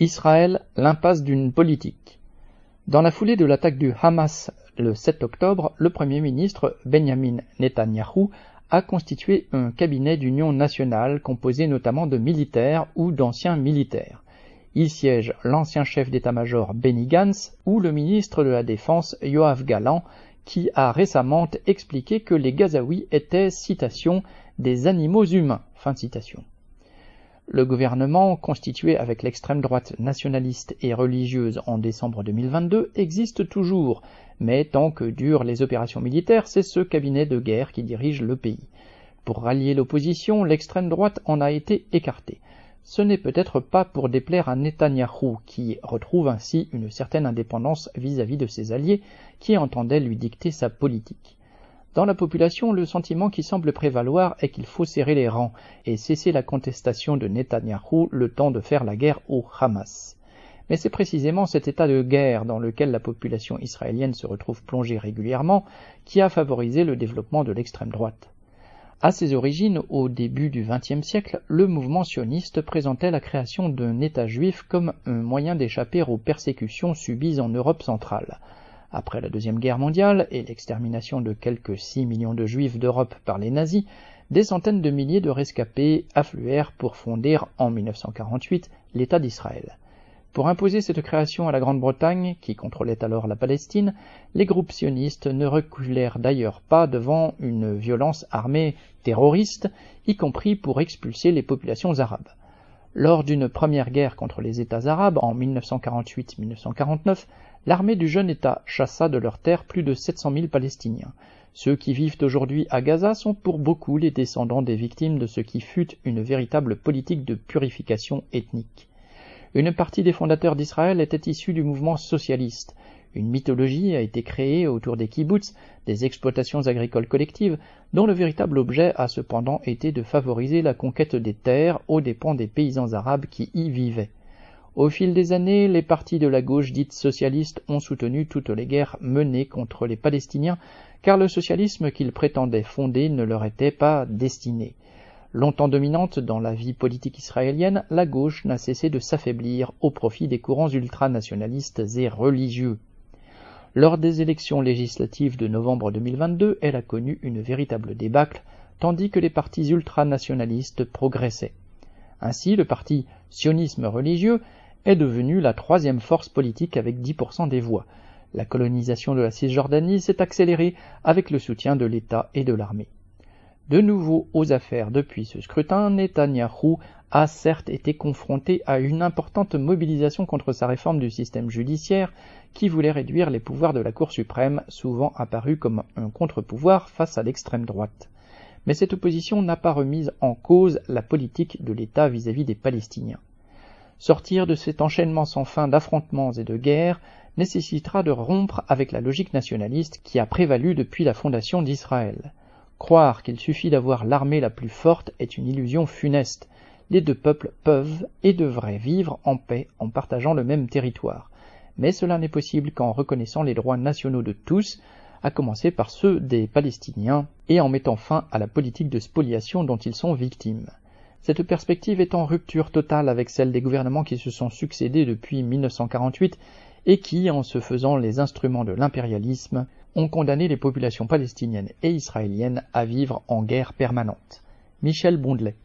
Israël, l'impasse d'une politique. Dans la foulée de l'attaque du Hamas le 7 octobre, le Premier ministre Benjamin Netanyahou a constitué un cabinet d'union nationale composé notamment de militaires ou d'anciens militaires. Il siège l'ancien chef d'état-major Benny Gantz ou le ministre de la Défense Yoav Galan qui a récemment expliqué que les Gazaouis étaient, citation, des animaux humains, fin de citation. Le gouvernement, constitué avec l'extrême droite nationaliste et religieuse en décembre 2022, existe toujours, mais tant que durent les opérations militaires, c'est ce cabinet de guerre qui dirige le pays. Pour rallier l'opposition, l'extrême droite en a été écartée. Ce n'est peut-être pas pour déplaire à Netanyahou, qui retrouve ainsi une certaine indépendance vis-à-vis -vis de ses alliés qui entendaient lui dicter sa politique. Dans la population, le sentiment qui semble prévaloir est qu'il faut serrer les rangs et cesser la contestation de Netanyahou le temps de faire la guerre au Hamas. Mais c'est précisément cet état de guerre dans lequel la population israélienne se retrouve plongée régulièrement qui a favorisé le développement de l'extrême droite. À ses origines, au début du XXe siècle, le mouvement sioniste présentait la création d'un État juif comme un moyen d'échapper aux persécutions subies en Europe centrale. Après la Deuxième Guerre mondiale et l'extermination de quelques 6 millions de juifs d'Europe par les nazis, des centaines de milliers de rescapés affluèrent pour fonder en 1948 l'État d'Israël. Pour imposer cette création à la Grande-Bretagne, qui contrôlait alors la Palestine, les groupes sionistes ne reculèrent d'ailleurs pas devant une violence armée terroriste, y compris pour expulser les populations arabes. Lors d'une première guerre contre les États arabes en 1948-1949, l'armée du jeune État chassa de leurs terres plus de 700 000 Palestiniens. Ceux qui vivent aujourd'hui à Gaza sont pour beaucoup les descendants des victimes de ce qui fut une véritable politique de purification ethnique. Une partie des fondateurs d'Israël était issue du mouvement socialiste, une mythologie a été créée autour des kibbutz, des exploitations agricoles collectives, dont le véritable objet a cependant été de favoriser la conquête des terres aux dépens des paysans arabes qui y vivaient. Au fil des années, les partis de la gauche dite socialiste ont soutenu toutes les guerres menées contre les Palestiniens, car le socialisme qu'ils prétendaient fonder ne leur était pas destiné. Longtemps dominante dans la vie politique israélienne, la gauche n'a cessé de s'affaiblir au profit des courants ultranationalistes et religieux. Lors des élections législatives de novembre 2022, elle a connu une véritable débâcle, tandis que les partis ultranationalistes progressaient. Ainsi, le parti sionisme religieux est devenu la troisième force politique avec 10% des voix. La colonisation de la Cisjordanie s'est accélérée avec le soutien de l'État et de l'armée. De nouveau aux affaires depuis ce scrutin, Netanyahou a certes été confronté à une importante mobilisation contre sa réforme du système judiciaire qui voulait réduire les pouvoirs de la Cour suprême, souvent apparu comme un contre-pouvoir face à l'extrême droite. Mais cette opposition n'a pas remis en cause la politique de l'État vis-à-vis des Palestiniens. Sortir de cet enchaînement sans fin d'affrontements et de guerres nécessitera de rompre avec la logique nationaliste qui a prévalu depuis la fondation d'Israël. Croire qu'il suffit d'avoir l'armée la plus forte est une illusion funeste. Les deux peuples peuvent et devraient vivre en paix en partageant le même territoire. Mais cela n'est possible qu'en reconnaissant les droits nationaux de tous, à commencer par ceux des Palestiniens, et en mettant fin à la politique de spoliation dont ils sont victimes. Cette perspective est en rupture totale avec celle des gouvernements qui se sont succédés depuis 1948 et qui, en se faisant les instruments de l'impérialisme, ont condamné les populations palestiniennes et israéliennes à vivre en guerre permanente. Michel Bondelet